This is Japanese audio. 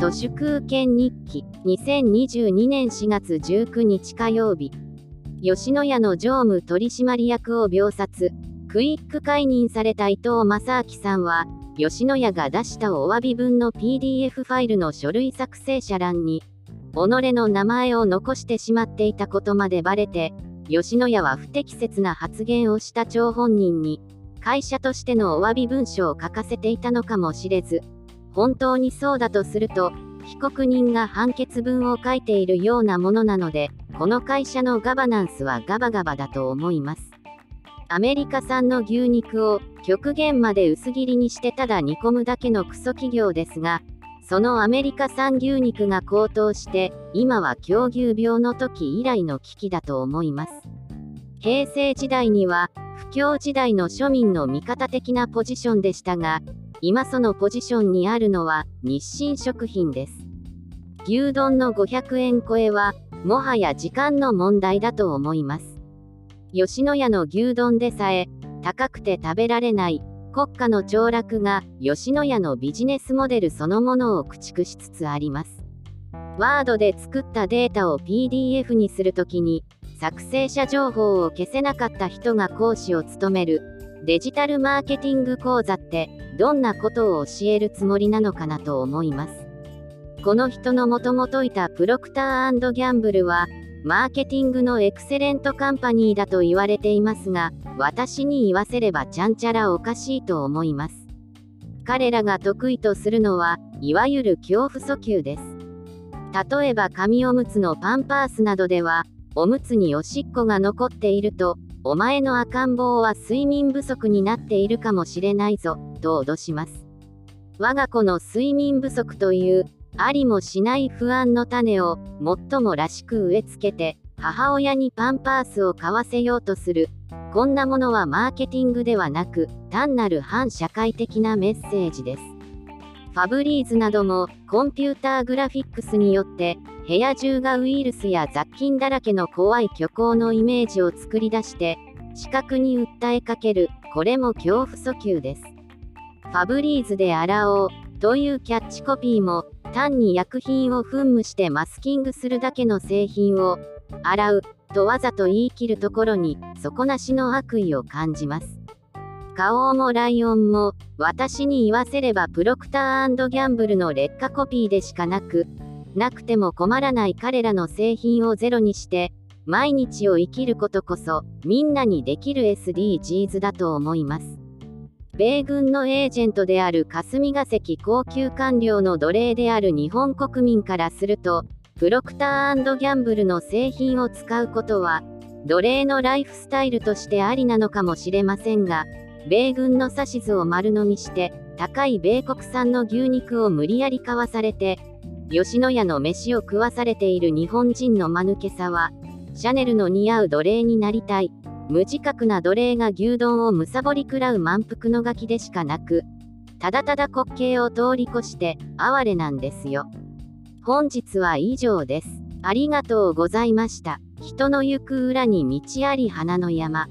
都市空権日記。2022年4月19日火曜日吉野家の常務取締役を秒殺。クイック解任された伊藤正明さんは吉野家が出したお詫び文の PDF ファイルの書類作成者欄に己の名前を残してしまっていたことまでバレて吉野家は不適切な発言をした張本人に会社としてのお詫び文書を書かせていたのかもしれず本当にそうだとすると、被告人が判決文を書いているようなものなので、この会社のガバナンスはガバガバだと思います。アメリカ産の牛肉を極限まで薄切りにしてただ煮込むだけのクソ企業ですが、そのアメリカ産牛肉が高騰して、今は狂牛病の時以来の危機だと思います。平成時代には、不況時代の庶民の味方的なポジションでしたが、今そのポジションにあるのは日清食品です。牛丼の500円超えは、もはや時間の問題だと思います。吉野家の牛丼でさえ、高くて食べられない、国家の凋落が吉野家のビジネスモデルそのものを駆逐しつつあります。ワードで作ったデータを PDF にするときに、作成者情報を消せなかった人が講師を務めるデジタルマーケティング講座ってどんなことを教えるつもりなのかなと思います。この人のもともといたプロクターギャンブルはマーケティングのエクセレントカンパニーだと言われていますが私に言わせればちゃんちゃらおかしいと思います。彼らが得意とするのはいわゆる恐怖訴求です。例えば紙おむつのパンパースなどではおむつにおしっこが残っているとお前の赤ん坊は睡眠不足になっているかもしれないぞ、と脅します。我が子の睡眠不足という、ありもしない不安の種を、最もらしく植え付けて、母親にパンパースを買わせようとする。こんなものはマーケティングではなく、単なる反社会的なメッセージです。ファブリーズなども、コンピューターグラフィックスによって、部屋中がウイルスや雑菌だらけの怖い虚構のイメージを作り出して視覚に訴えかける。これも恐怖訴求です。ファブリーズで洗おうというキャッチコピーも単に薬品を噴霧してマスキングするだけの製品を洗うとわざと言い切るところに底なしの悪意を感じます。顔もライオンも私に言わせればプロクターギャンブルの劣化コピーでしかなくなくても困らない彼らの製品をゼロにして、毎日を生きることこそ、みんなにできる SDGs だと思います。米軍のエージェントである霞が関高級官僚の奴隷である日本国民からすると、プロクターギャンブルの製品を使うことは、奴隷のライフスタイルとしてありなのかもしれませんが、米軍の指図を丸飲みして、高い米国産の牛肉を無理やり買わされて、吉野家の飯を食わされている日本人の間抜けさは、シャネルの似合う奴隷になりたい。無自覚な奴隷が牛丼をむさぼり食らう満腹のガキでしかなく、ただただ滑稽を通り越して、哀れなんですよ。本日は以上です。ありがとうございました。人の行く裏に道あり花の山。